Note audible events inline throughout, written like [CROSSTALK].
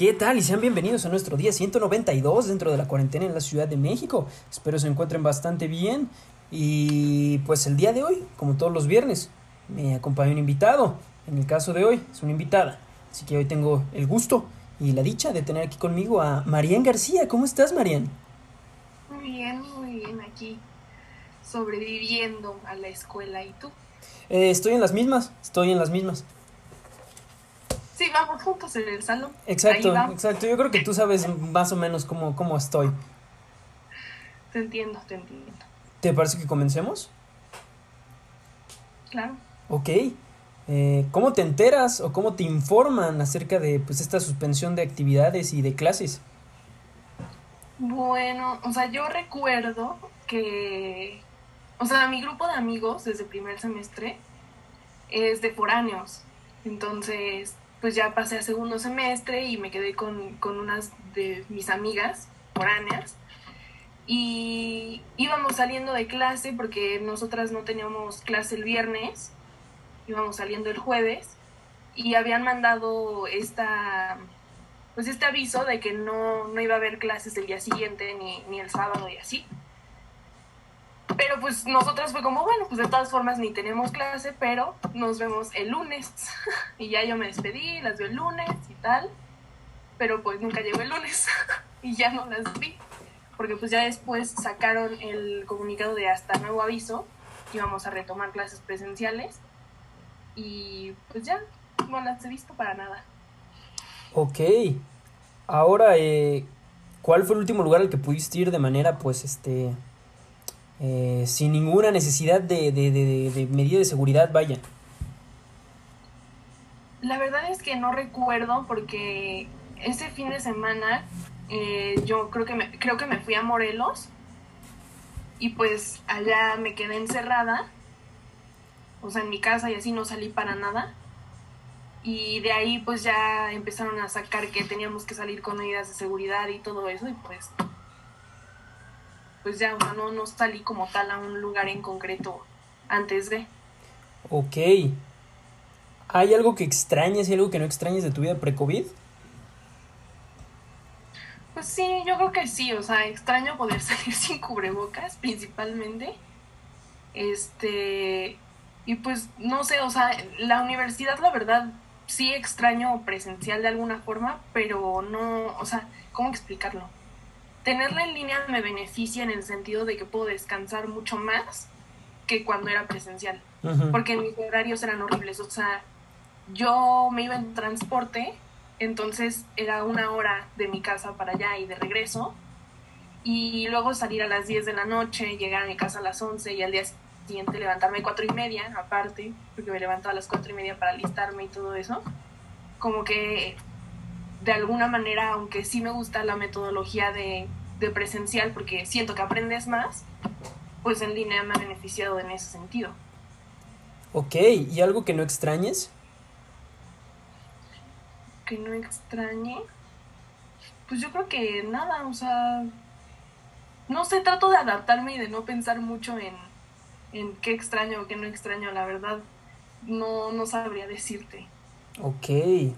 ¿Qué tal? Y sean bienvenidos a nuestro día 192 dentro de la cuarentena en la Ciudad de México. Espero se encuentren bastante bien. Y pues el día de hoy, como todos los viernes, me acompaña un invitado. En el caso de hoy, es una invitada. Así que hoy tengo el gusto y la dicha de tener aquí conmigo a Marian García. ¿Cómo estás, Marian? Muy bien, muy bien aquí, sobreviviendo a la escuela. ¿Y tú? Eh, estoy en las mismas, estoy en las mismas. Sí, vamos juntos en el salón. Exacto, exacto. Yo creo que tú sabes más o menos cómo, cómo estoy. Te entiendo, te entiendo. ¿Te parece que comencemos? Claro. Ok. Eh, ¿Cómo te enteras o cómo te informan acerca de pues, esta suspensión de actividades y de clases? Bueno, o sea, yo recuerdo que, o sea, mi grupo de amigos desde primer semestre es de foráneos. Entonces, pues ya pasé a segundo semestre y me quedé con, unas de mis amigas foráneas y íbamos saliendo de clase porque nosotras no teníamos clase el viernes, íbamos saliendo el jueves y habían mandado esta pues este aviso de que no, no iba a haber clases el día siguiente ni, ni el sábado y así. Pero pues nosotras fue como, bueno, pues de todas formas ni tenemos clase, pero nos vemos el lunes. [LAUGHS] y ya yo me despedí, las veo el lunes y tal. Pero pues nunca llegó el lunes [LAUGHS] y ya no las vi. Porque pues ya después sacaron el comunicado de hasta nuevo aviso. Íbamos a retomar clases presenciales. Y pues ya, no las he visto para nada. Ok. Ahora, eh, ¿cuál fue el último lugar al que pudiste ir de manera, pues, este, eh, sin ninguna necesidad de, de, de, medida de seguridad, vaya. La verdad es que no recuerdo porque ese fin de semana eh, yo creo que, me, creo que me fui a Morelos y pues allá me quedé encerrada, o sea, en mi casa y así no salí para nada. Y de ahí pues ya empezaron a sacar que teníamos que salir con medidas de seguridad y todo eso y pues pues ya, no, no salí como tal a un lugar en concreto antes de. Ok. ¿Hay algo que extrañes y algo que no extrañes de tu vida pre-COVID? Pues sí, yo creo que sí, o sea, extraño poder [LAUGHS] salir sin cubrebocas principalmente. Este, y pues no sé, o sea, la universidad la verdad sí extraño presencial de alguna forma, pero no, o sea, ¿cómo explicarlo? Tenerla en línea me beneficia en el sentido de que puedo descansar mucho más que cuando era presencial, porque mis horarios eran horribles, o sea, yo me iba en transporte, entonces era una hora de mi casa para allá y de regreso, y luego salir a las 10 de la noche, llegar a mi casa a las 11 y al día siguiente levantarme a cuatro y media, aparte, porque me levantaba a las cuatro y media para alistarme y todo eso, como que de alguna manera, aunque sí me gusta la metodología de, presencial porque siento que aprendes más, pues en línea me ha beneficiado en ese sentido. Ok, ¿y algo que no extrañes? Que no extrañe. Pues yo creo que nada, o sea, no sé, trato de adaptarme y de no pensar mucho en, en qué extraño o qué no extraño, la verdad, no, no sabría decirte. Ok.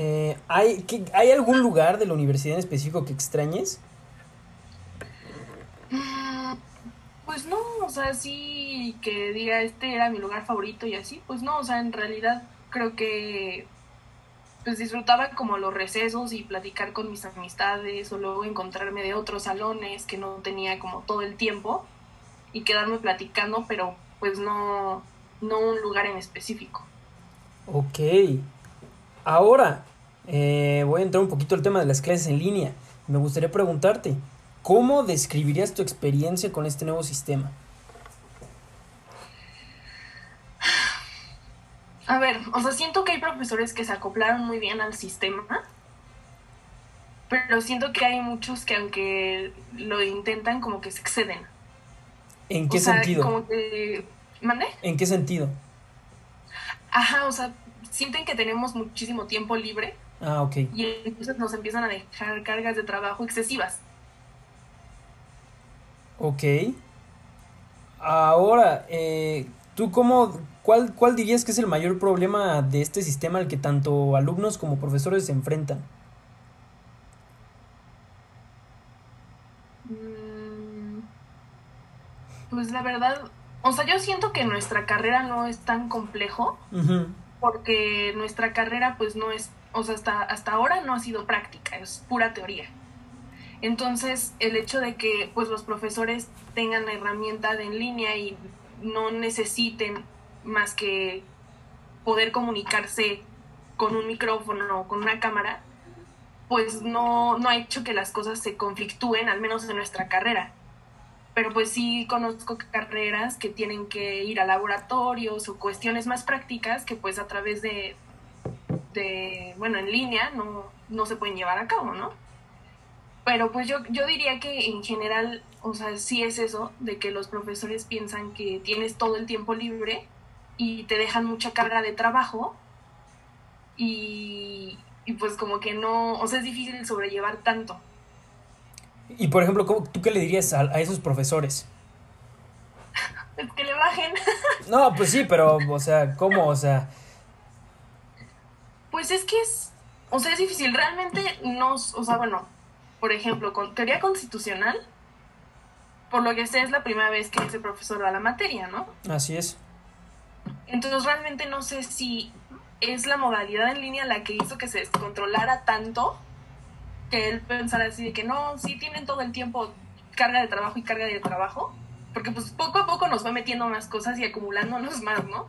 Eh, ¿hay, ¿Hay algún lugar de la universidad en específico que extrañes? Mm, pues no, o sea, sí que diga este era mi lugar favorito y así, pues no, o sea, en realidad creo que pues disfrutaba como los recesos y platicar con mis amistades o luego encontrarme de otros salones que no tenía como todo el tiempo y quedarme platicando, pero pues no, no un lugar en específico. Ok. Ahora, eh, voy a entrar un poquito al tema de las clases en línea. Me gustaría preguntarte, ¿cómo describirías tu experiencia con este nuevo sistema? A ver, o sea, siento que hay profesores que se acoplaron muy bien al sistema, pero siento que hay muchos que aunque lo intentan como que se exceden. ¿En qué sentido? Como que... ¿Mande? ¿En qué sentido? Ajá, o sea, sienten que tenemos muchísimo tiempo libre Ah, ok. Y entonces nos empiezan a dejar cargas de trabajo excesivas. Ok. Ahora, eh, ¿tú cómo, cuál, cuál dirías que es el mayor problema de este sistema al que tanto alumnos como profesores se enfrentan? Mm, pues la verdad, o sea, yo siento que nuestra carrera no es tan complejo, porque nuestra carrera pues no es o sea, hasta, hasta ahora no ha sido práctica, es pura teoría. Entonces, el hecho de que pues los profesores tengan la herramienta de en línea y no necesiten más que poder comunicarse con un micrófono o con una cámara, pues no, no ha hecho que las cosas se conflictúen, al menos en nuestra carrera. Pero pues sí conozco carreras que tienen que ir a laboratorios o cuestiones más prácticas que pues a través de, de bueno, en línea no, no se pueden llevar a cabo, ¿no? Pero pues yo, yo diría que en general, o sea, sí es eso, de que los profesores piensan que tienes todo el tiempo libre y te dejan mucha carga de trabajo y, y pues como que no, o sea, es difícil sobrellevar tanto. Y por ejemplo, ¿tú qué le dirías a, a esos profesores? [LAUGHS] que le bajen. no, pues sí, pero, o sea, ¿cómo? O sea... Pues es que es, o sea, es difícil. Realmente no, o sea, bueno, por ejemplo, con teoría constitucional, por lo que sé es la primera vez que ese profesor va a la materia, ¿no? Así es. Entonces realmente no sé si es la modalidad en línea la que hizo que se descontrolara tanto que él pensara así de que no, sí tienen todo el tiempo carga de trabajo y carga de trabajo, porque pues poco a poco nos va metiendo más cosas y acumulándonos más, ¿no?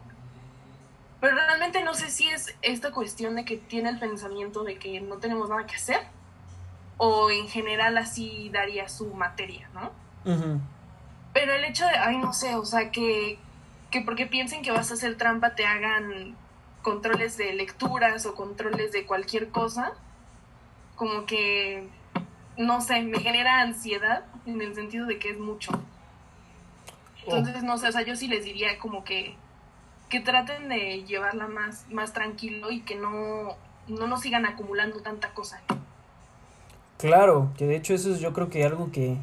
Pero realmente no sé si es esta cuestión de que tiene el pensamiento de que no tenemos nada que hacer o en general así daría su materia, ¿no? Pero el hecho de, ay, no sé, o sea, que, que porque piensen que vas a hacer trampa te hagan controles de lecturas o controles de cualquier cosa, como que, no sé, me genera ansiedad en el sentido de que es mucho. Entonces, no sé, o sea, yo sí les diría como que, que traten de llevarla más, más tranquilo y que no, no nos sigan acumulando tanta cosa. Claro, que de hecho eso es yo creo que algo que,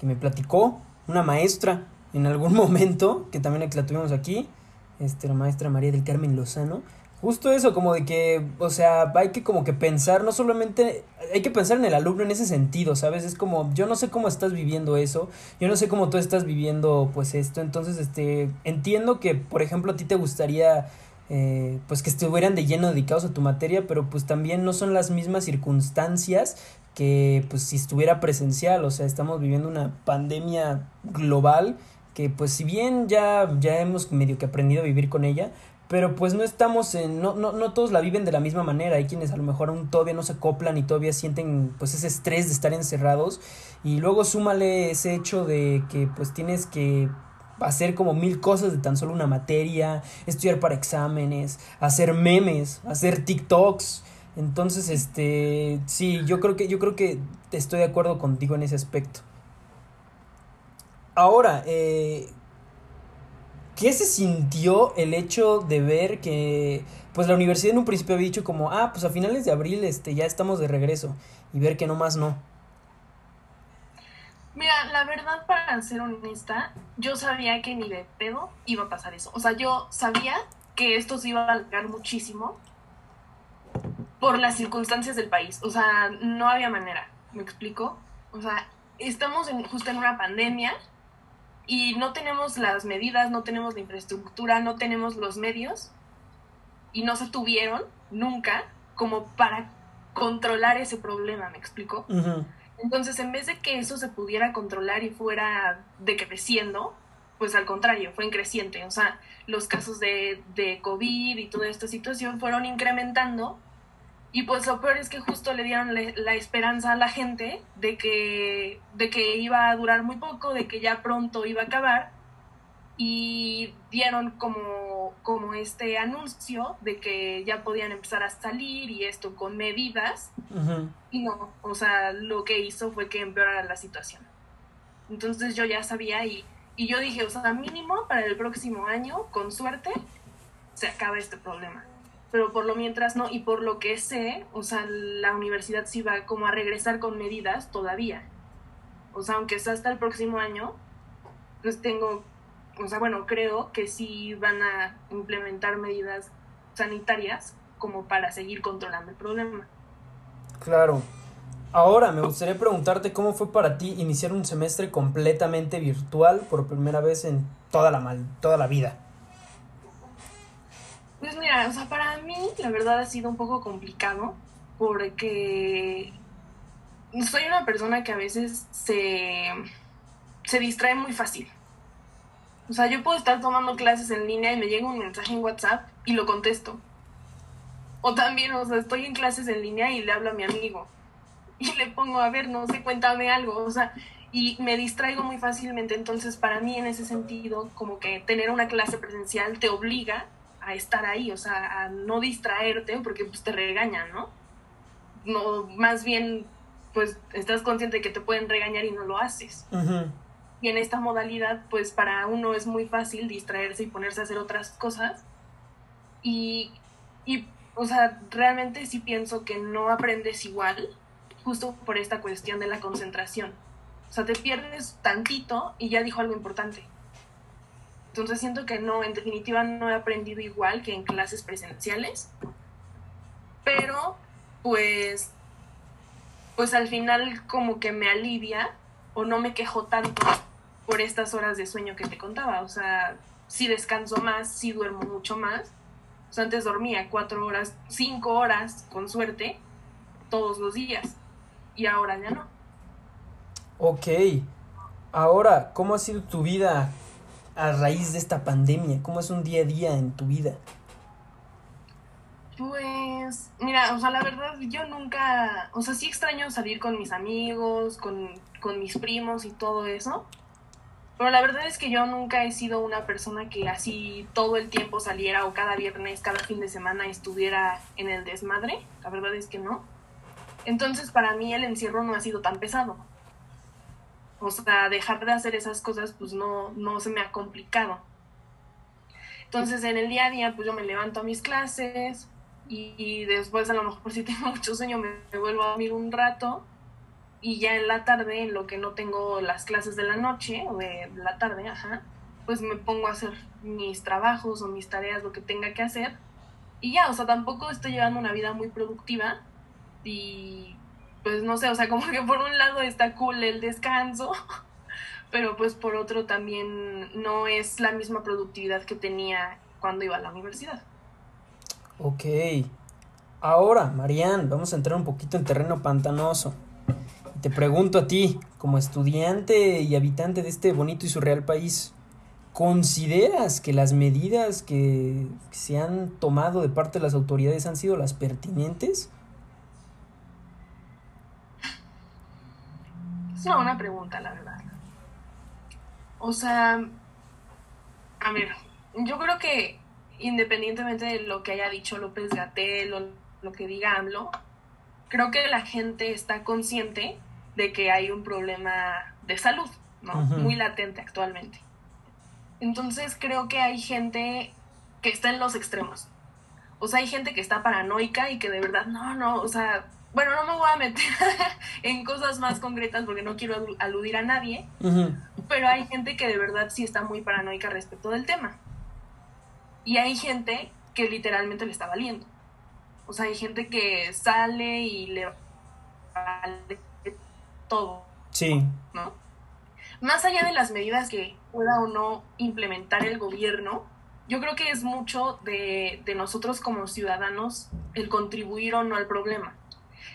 que me platicó una maestra en algún [LAUGHS] momento, que también la tuvimos aquí, este, la maestra María del Carmen Lozano, Justo eso, como de que, o sea, hay que como que pensar, no solamente, hay que pensar en el alumno en ese sentido, ¿sabes? Es como, yo no sé cómo estás viviendo eso, yo no sé cómo tú estás viviendo pues esto, entonces, este, entiendo que, por ejemplo, a ti te gustaría, eh, pues que estuvieran de lleno dedicados a tu materia, pero pues también no son las mismas circunstancias que pues si estuviera presencial, o sea, estamos viviendo una pandemia global que pues si bien ya, ya hemos medio que aprendido a vivir con ella, pero pues no estamos en, no, no, no todos la viven de la misma manera, hay quienes a lo mejor aún todavía no se acoplan y todavía sienten pues ese estrés de estar encerrados y luego súmale ese hecho de que pues tienes que hacer como mil cosas de tan solo una materia, estudiar para exámenes, hacer memes, hacer TikToks. Entonces, este, sí, yo creo que yo creo que estoy de acuerdo contigo en ese aspecto. Ahora, eh, ¿Qué se sintió el hecho de ver que pues la universidad en un principio había dicho como, ah, pues a finales de abril este, ya estamos de regreso y ver que no más no? Mira, la verdad, para ser honesta, yo sabía que ni de pedo iba a pasar eso. O sea, yo sabía que esto se iba a alargar muchísimo por las circunstancias del país. O sea, no había manera, ¿me explico? O sea, estamos justo en una pandemia y no tenemos las medidas, no tenemos la infraestructura, no tenemos los medios y no se tuvieron nunca como para controlar ese problema, ¿me explico? Entonces, en vez de que eso se pudiera controlar y fuera decreciendo, pues al contrario, fue increciente. O sea, los casos de, de COVID y toda esta situación fueron incrementando y pues lo peor es que justo le dieron la esperanza a la gente de que, de que iba a durar muy poco, de que ya pronto iba a acabar. Y dieron como, como este anuncio de que ya podían empezar a salir y esto con medidas. Y no, o sea, lo que hizo fue que empeorara la situación. Entonces yo ya sabía y, y yo dije, o sea, mínimo para el próximo año, con suerte, se acaba este problema pero por lo mientras no, y por lo que sé, o sea, la universidad sí va como a regresar con medidas todavía. O sea, aunque sea hasta el próximo año, pues tengo, o sea, bueno, creo que sí van a implementar medidas sanitarias como para seguir controlando el problema. Claro. Ahora, me gustaría preguntarte cómo fue para ti iniciar un semestre completamente virtual por primera vez en toda la, mal, toda la vida. Pues mira, o sea, para mí la verdad ha sido un poco complicado porque soy una persona que a veces se, se distrae muy fácil. O sea, yo puedo estar tomando clases en línea y me llega un mensaje en WhatsApp y lo contesto. O también, o sea, estoy en clases en línea y le hablo a mi amigo y le pongo, a ver, no sé, cuéntame algo, o sea, y me distraigo muy fácilmente, entonces para mí en ese sentido, como que tener una clase presencial te obliga a estar ahí, o sea, a no distraerte porque pues te regañan, ¿no? No, más bien, pues estás consciente de que te pueden regañar y no lo haces. Y en esta modalidad, pues para uno es muy fácil distraerse y ponerse a hacer otras cosas. Y, y o sea, realmente sí pienso que no aprendes igual justo por esta cuestión de la concentración. O sea, te pierdes tantito y ya dijo algo importante. Entonces siento que no, en definitiva no he aprendido igual que en clases presenciales. Pero, pues, pues al final como que me alivia o no me quejo tanto por estas horas de sueño que te contaba. O sea, si descanso más, si duermo mucho más. O sea, antes dormía cuatro horas, cinco horas, con suerte, todos los días y ahora ya no. Ok. Ahora, ¿cómo ha sido tu vida a raíz de esta pandemia? ¿Cómo es un día a día en tu vida? Pues, mira, o sea, la verdad, yo nunca, o sea, sí extraño salir con mis amigos, con, con mis primos y todo eso, pero la verdad es que yo nunca he sido una persona que así todo el tiempo saliera o cada viernes, cada fin de semana estuviera en el desmadre, la verdad es que no. Entonces para mí el encierro no ha sido tan pesado. O sea, dejar de hacer esas cosas pues no, no se me ha complicado. Entonces en el día a día pues yo me levanto a mis clases y, después a lo mejor [LAUGHS] si tengo mucho sueño me, me, vuelvo a dormir un rato y ya en la tarde, en lo que no tengo las clases de la noche o de la tarde, ajá, pues me pongo a hacer mis trabajos o mis tareas, lo que tenga que hacer. Y ya, o sea, tampoco estoy llevando una vida muy productiva, y pues no sé, o sea, [LAUGHS] como que por un lado está cool el descanso, [LAUGHS] pero pues por otro también no es la misma productividad que tenía cuando iba a la universidad. Ok. Ahora, Marian, vamos a entrar un poquito en terreno pantanoso. Te pregunto a ti, como estudiante y habitante de este bonito y surreal país, ¿consideras que las medidas que se han tomado de parte de las autoridades han sido las pertinentes? Es una buena pregunta, la verdad. O sea, a ver, yo creo que independientemente de lo que haya dicho López Gatel o lo que diga AMLO, creo que la gente está consciente de que hay un problema de salud, ¿no? Muy latente actualmente. Entonces creo que hay gente que está en los extremos. O sea, hay gente que está paranoica y que de verdad, no, no, o sea, bueno, no me voy a meter [LAUGHS] en cosas más concretas porque no quiero aludir a nadie, pero hay gente que de verdad sí está muy paranoica respecto del tema. Y hay gente que literalmente le está valiendo. O sea, hay gente que sale y le vale todo. Sí. ¿No? Más allá de las medidas que pueda o no implementar el gobierno, yo creo que es mucho de, de nosotros como ciudadanos el contribuir o no al problema.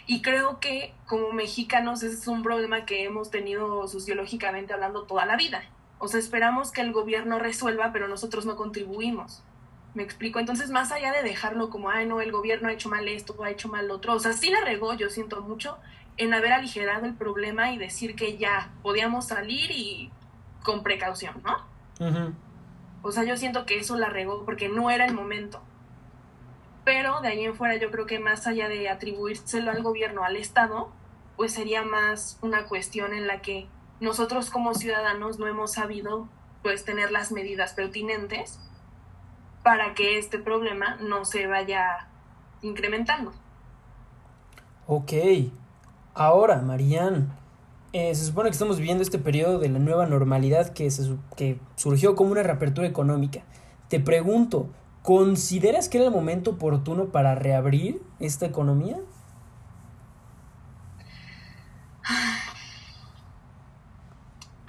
Y creo que como mexicanos ese es un problema que hemos tenido sociológicamente hablando toda la vida. O sea, esperamos que el gobierno resuelva, pero nosotros no contribuimos. ¿Me explico? Entonces, más allá de dejarlo como, ay, no, el gobierno ha hecho mal esto, ha hecho mal lo otro, o sea, sí la regó, yo siento mucho, en haber aligerado el problema y decir que ya podíamos salir y con precaución, ¿no? O sea, yo siento que eso la regó porque no era el momento pero de ahí en fuera yo creo que más allá de atribuírselo al gobierno, al Estado, pues sería más una cuestión en la que nosotros como ciudadanos no hemos sabido pues tener las medidas pertinentes para que este problema no se vaya incrementando. Ok, ahora, Marian, eh, se supone que estamos viviendo este periodo de la nueva normalidad que, se, que surgió como una reapertura económica. Te pregunto, ¿Consideras que era el momento oportuno para reabrir esta economía?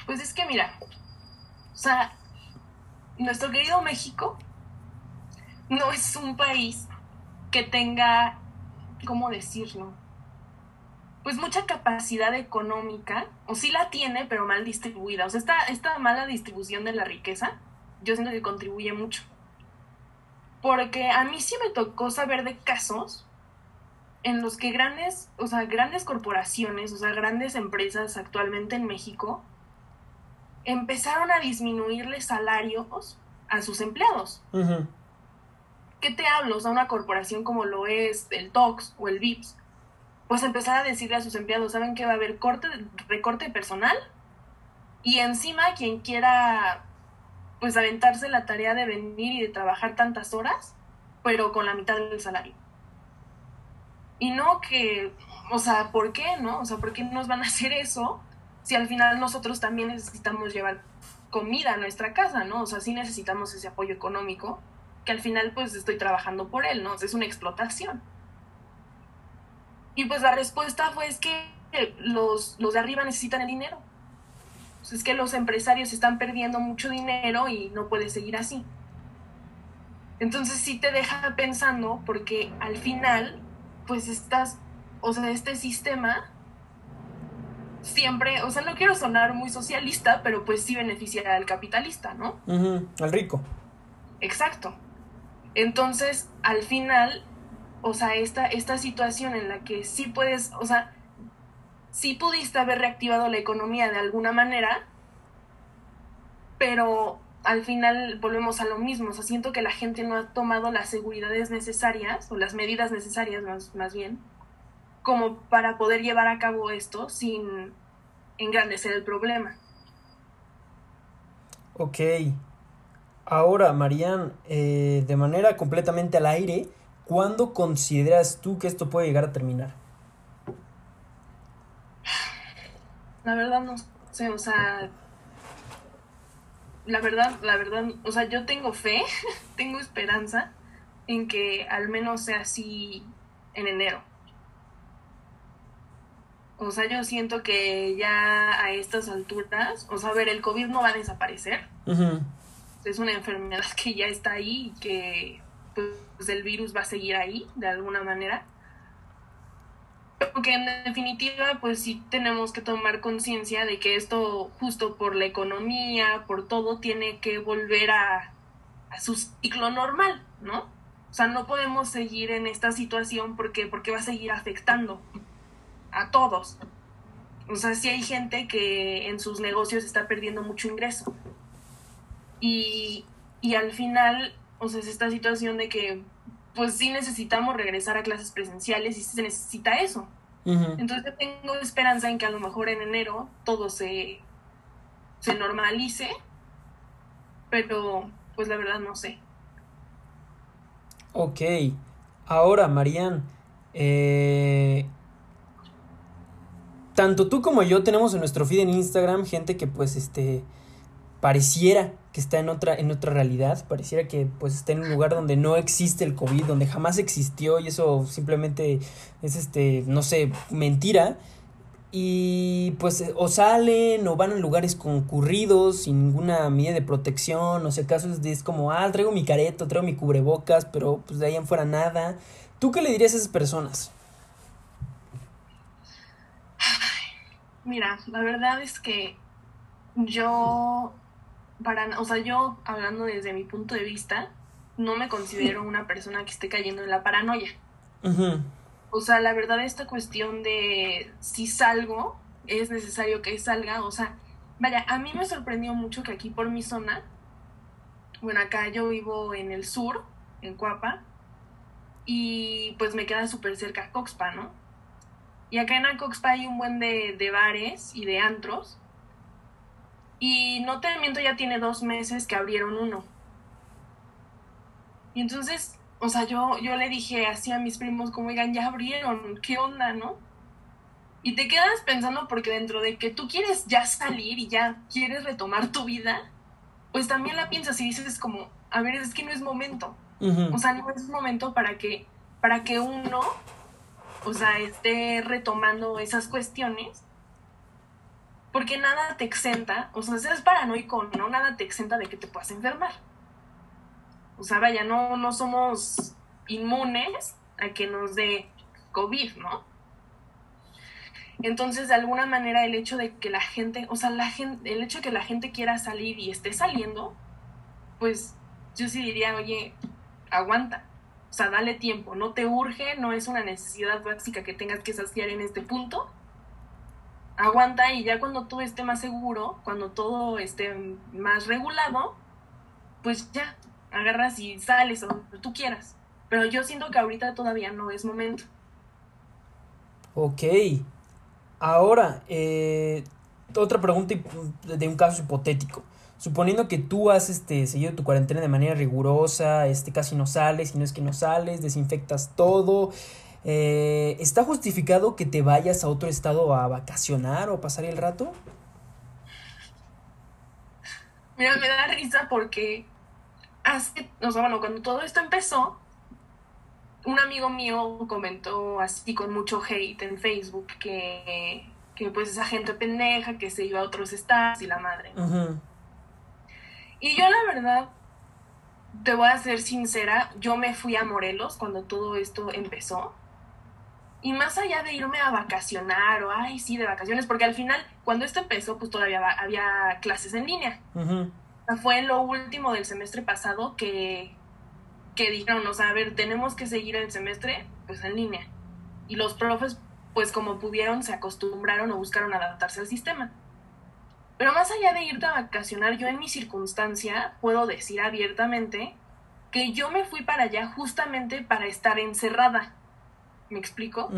Pues es que mira, o sea, nuestro querido México no es un país que tenga, ¿cómo decirlo? Pues mucha capacidad económica, o sí la tiene, pero mal distribuida. O sea, esta, esta mala distribución de la riqueza, yo siento que contribuye mucho. Porque a mí sí me tocó saber de casos en los que grandes, o sea, grandes corporaciones, o sea, grandes empresas actualmente en México, empezaron a disminuirle salarios a sus empleados. ¿Qué te hablo? O sea, una corporación como lo es el TOX o el VIPS, pues empezar a decirle a sus empleados, ¿saben que va a haber corte, recorte personal? Y encima quien quiera pues aventarse la tarea de venir y de trabajar tantas horas, pero con la mitad del salario. Y no que, o sea, ¿por qué no? O sea, ¿por qué nos van a hacer eso si al final nosotros también necesitamos llevar comida a nuestra casa, ¿no? O sea, sí necesitamos ese apoyo económico, que al final pues estoy trabajando por él, ¿no? es una explotación. Y pues la respuesta fue es que los, los de arriba necesitan el dinero es que los empresarios están perdiendo mucho dinero y no puede seguir así. Entonces sí te deja pensando porque al final, pues estás, o sea, este sistema siempre, o sea, no quiero sonar muy socialista, pero pues sí beneficia al capitalista, ¿no? al rico. Exacto. Entonces, al final, o sea, esta, esta situación en la que sí puedes, o sea, sí pudiste haber reactivado la economía de alguna manera, pero al final volvemos a lo mismo. O sea, siento que la gente no ha tomado las seguridades necesarias, o las medidas necesarias más, más bien, como para poder llevar a cabo esto sin engrandecer el problema. Ok. Ahora, Marian, eh, de manera completamente al aire, ¿cuándo consideras tú que esto puede llegar a terminar? La verdad no sé, o sea, la verdad, la verdad, o sea, yo tengo fe, [LAUGHS] tengo esperanza en que al menos sea así en enero. O sea, yo siento que ya a estas alturas, o sea, a ver, el COVID no va a desaparecer. Es una enfermedad que ya está ahí y que pues, el virus va a seguir ahí de alguna manera. Porque en definitiva, pues sí tenemos que tomar conciencia de que esto, justo por la economía, por todo, tiene que volver a, su ciclo normal, ¿no? O sea, no podemos seguir en esta situación porque, porque va a seguir afectando a todos. O sea, sí hay gente que en sus negocios está perdiendo mucho ingreso. Y, y al final, o sea, es esta situación de que pues sí necesitamos regresar a clases presenciales y se necesita eso. Entonces tengo esperanza en que a lo mejor en enero todo se, se normalice, pero pues la verdad no sé. Ok, ahora Marian, eh, tanto tú como yo tenemos en nuestro feed en Instagram gente que pues este pareciera que está en otra, en otra realidad, pareciera que pues está en un lugar donde no existe el COVID, donde jamás existió y eso simplemente es este, no sé, mentira. Y pues o salen o van a lugares concurridos sin ninguna medida de protección, o sea, acaso es, es como, ah, traigo mi careto, traigo mi cubrebocas, pero pues de ahí en fuera nada. ¿Tú qué le dirías a esas personas? Mira, la verdad es que yo para, o sea, yo hablando desde mi punto de vista, no me considero una persona que esté cayendo en la paranoia. O sea, la verdad esta cuestión de si salgo, es necesario que salga, o sea, vaya, a mí me sorprendió mucho que aquí por mi zona, bueno, acá yo vivo en el sur, en Cuapa, y pues me queda súper cerca Coxpa, ¿no? Y acá en Coxpa hay un buen de, de bares y de antros y no te miento, ya tiene dos meses que abrieron uno. Y entonces, o sea, yo, yo le dije así a mis primos, como, oigan, ya abrieron, ¿qué onda, no? Y te quedas pensando porque dentro de que tú quieres ya salir y ya quieres retomar tu vida, pues también la piensas y dices como, a ver, es que no es momento. O sea, no es momento para que, para que uno, o sea, esté retomando esas cuestiones porque nada te exenta, o sea, seas paranoico, no, nada te exenta de que te puedas enfermar. O sea, vaya, no, no somos inmunes a que nos dé COVID, ¿no? Entonces, de alguna manera, el hecho de que la gente, o sea, la gente, el hecho de que la gente quiera salir y esté saliendo, pues yo sí diría, oye, aguanta. O sea, dale tiempo, no te urge, no es una necesidad básica que tengas que saciar en este punto. Aguanta y ya cuando tú esté más seguro, cuando todo esté más regulado, pues ya, agarras y sales o tú quieras. Pero yo siento que ahorita todavía no es momento. Ok. Ahora, eh, otra pregunta de un caso hipotético. Suponiendo que tú has este, seguido tu cuarentena de manera rigurosa, este, casi no sales, y no es que no sales, desinfectas todo, eh, ¿está justificado que te vayas a otro estado a vacacionar o pasar el rato? Mira, me da risa porque hace, o sea, bueno, cuando todo esto empezó, un amigo mío comentó así con mucho hate en Facebook que, que pues esa gente pendeja que se iba a otros estados y la madre. Y yo la verdad, te voy a ser sincera, yo me fui a Morelos cuando todo esto empezó. Y más allá de irme a vacacionar o, ay, sí, de vacaciones, porque al final, cuando esto empezó, pues todavía había clases en línea. Fue lo último del semestre pasado que, que dijeron, o sea, a ver, tenemos que seguir el semestre, pues en línea. Y los profes, pues como pudieron, se acostumbraron o buscaron adaptarse al sistema. Pero más allá de irte a vacacionar, yo en mi circunstancia puedo decir abiertamente que yo me fui para allá justamente para estar encerrada. ¿Me explico?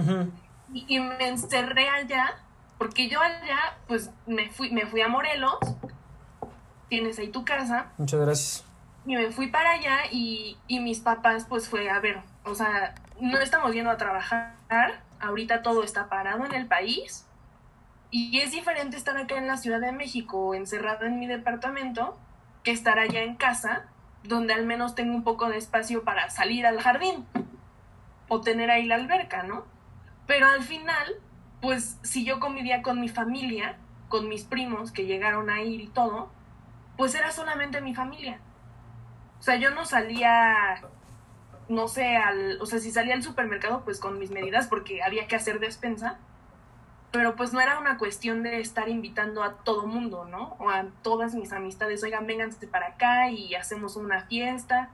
y, me encerré allá porque yo allá, pues me fui, me fui a Morelos. Tienes ahí tu casa. Muchas gracias. Y me fui para allá y, y mis papás, pues fue, a ver, o sea, no estamos yendo a trabajar. Ahorita todo está parado en el país y es diferente estar acá en la Ciudad de México, encerrada en mi departamento, que estar allá en casa, donde al menos tengo un poco de espacio para salir al jardín o tener ahí la alberca, ¿no? Pero al final, pues si yo convivía con mi familia, con mis primos que llegaron a ir y todo, pues era solamente mi familia. O sea, yo no salía, no sé, al, o sea, si salía al supermercado, pues con mis medidas porque había que hacer despensa pero pues no era una cuestión de estar invitando a todo mundo, ¿no? O a todas mis amistades, oigan, vénganse para acá y hacemos una fiesta,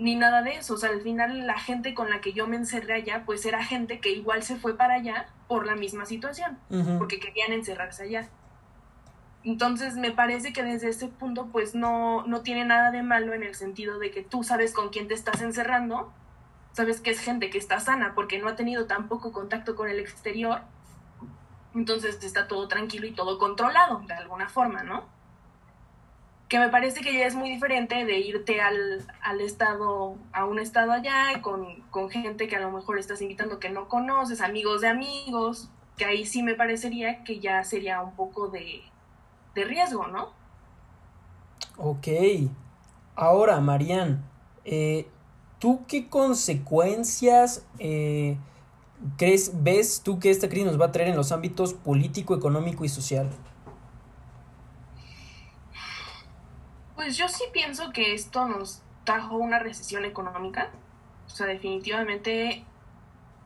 ni nada de eso. O sea, al final la gente con la que yo me encerré allá, pues era gente que igual se fue para allá por la misma situación, porque querían encerrarse allá. Entonces me parece que desde ese punto pues no, no tiene nada de malo en el sentido de que tú sabes con quién te estás encerrando, sabes que es gente que está sana porque no ha tenido tampoco contacto con el exterior entonces está todo tranquilo y todo controlado, de alguna forma, ¿no? Que me parece que ya es muy diferente de irte al, estado, a un estado allá con, con gente que a lo mejor estás invitando que no conoces, amigos de amigos, que ahí sí me parecería que ya sería un poco de, riesgo, ¿no? Ok. Ahora, Marian, eh, ¿tú qué consecuencias eh, crees, ves tú que esta crisis nos va a traer en los ámbitos político, económico y social? Pues yo sí pienso que esto nos trajo una recesión económica. O sea, definitivamente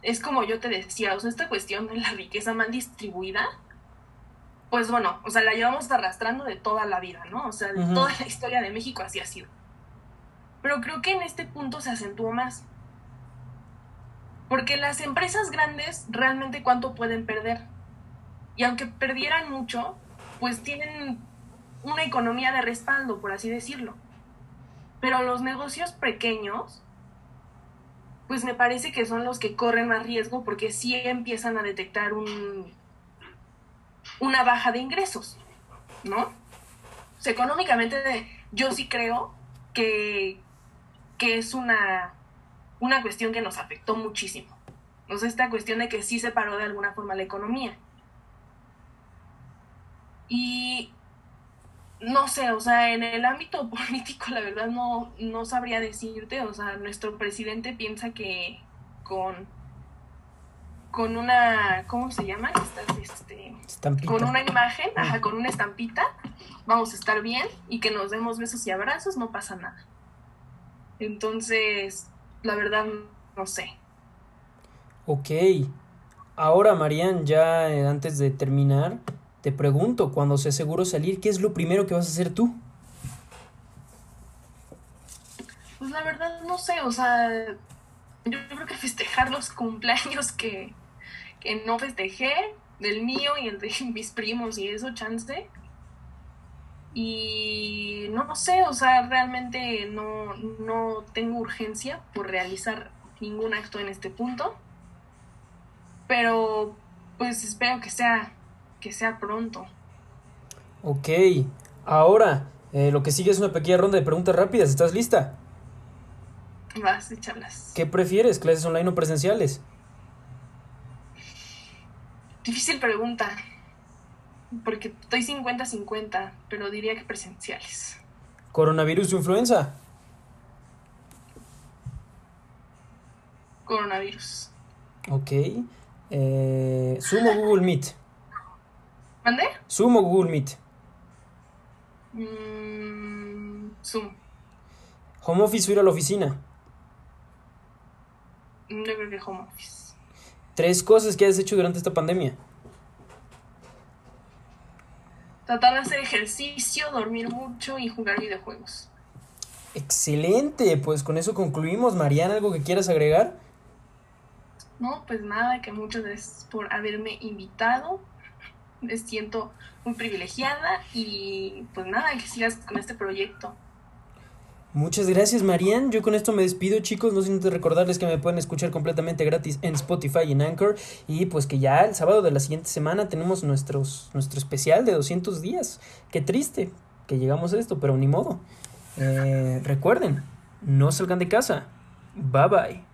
es como yo te decía, o sea, esta cuestión de la riqueza mal distribuida, pues bueno, o sea, la llevamos arrastrando de toda la vida, ¿no? O sea, de toda la historia de México así ha sido. Pero creo que en este punto se acentuó más. Porque las empresas grandes realmente cuánto pueden perder. Y aunque perdieran mucho, pues tienen una economía de respaldo, por así decirlo. Pero los negocios pequeños, pues me parece que son los que corren más riesgo porque sí empiezan a detectar un, una baja de ingresos, ¿no? Económicamente yo sí creo que, que es una una cuestión que nos afectó muchísimo. O sea, esta cuestión de que sí se paró de alguna forma la economía. Y no sé, o sea, en el ámbito [LAUGHS] político la verdad no, no sabría decirte, o sea, nuestro presidente piensa que con, con una, ¿cómo se llama? Estas, este, Estampita. con una imagen, ajá, con una estampita, vamos a estar bien y que nos demos besos y abrazos, no pasa nada. Entonces, la verdad, no sé. Ok. Ahora, Marian, ya eh, antes de terminar, te pregunto, cuando sea seguro salir, ¿qué es lo primero que vas a hacer tú? Pues la verdad, no sé, o sea, yo creo que festejar los cumpleaños que, que no festejé, del mío y el de [LAUGHS] mis primos y eso, chance. Y no sé, o sea, realmente no, no tengo urgencia por realizar ningún acto en este punto. Pero pues espero que sea, que sea pronto. Ok. Ahora, eh, lo que sigue es una pequeña ronda de preguntas rápidas. ¿Estás lista? Vas a echarlas. ¿Qué prefieres, clases online o presenciales? Difícil pregunta. Porque estoy 50-50, pero diría que presenciales. ¿Coronavirus o influenza? Coronavirus. Ok. Eh, ¿Zoom o Google Meet? ¿Mande? ¿Zoom o Google Meet? Mm, Zoom. ¿Home office o ir a la oficina? Yo creo que home office. Tres cosas que has hecho durante esta pandemia. Tratar de hacer ejercicio, dormir mucho y jugar videojuegos. Excelente, pues con eso concluimos. Mariana, ¿algo que quieras agregar? No, pues nada, que muchas gracias por haberme invitado. Me siento muy privilegiada y pues nada, que sigas con este proyecto. Muchas gracias, Marian. Yo con esto me despido, chicos. No sin recordarles que me pueden escuchar completamente gratis en Spotify y en Anchor. Y pues que ya el sábado de la siguiente semana tenemos nuestro especial de 200 días. Qué triste que llegamos a esto, pero ni modo. Eh, recuerden, no salgan de casa. Bye bye.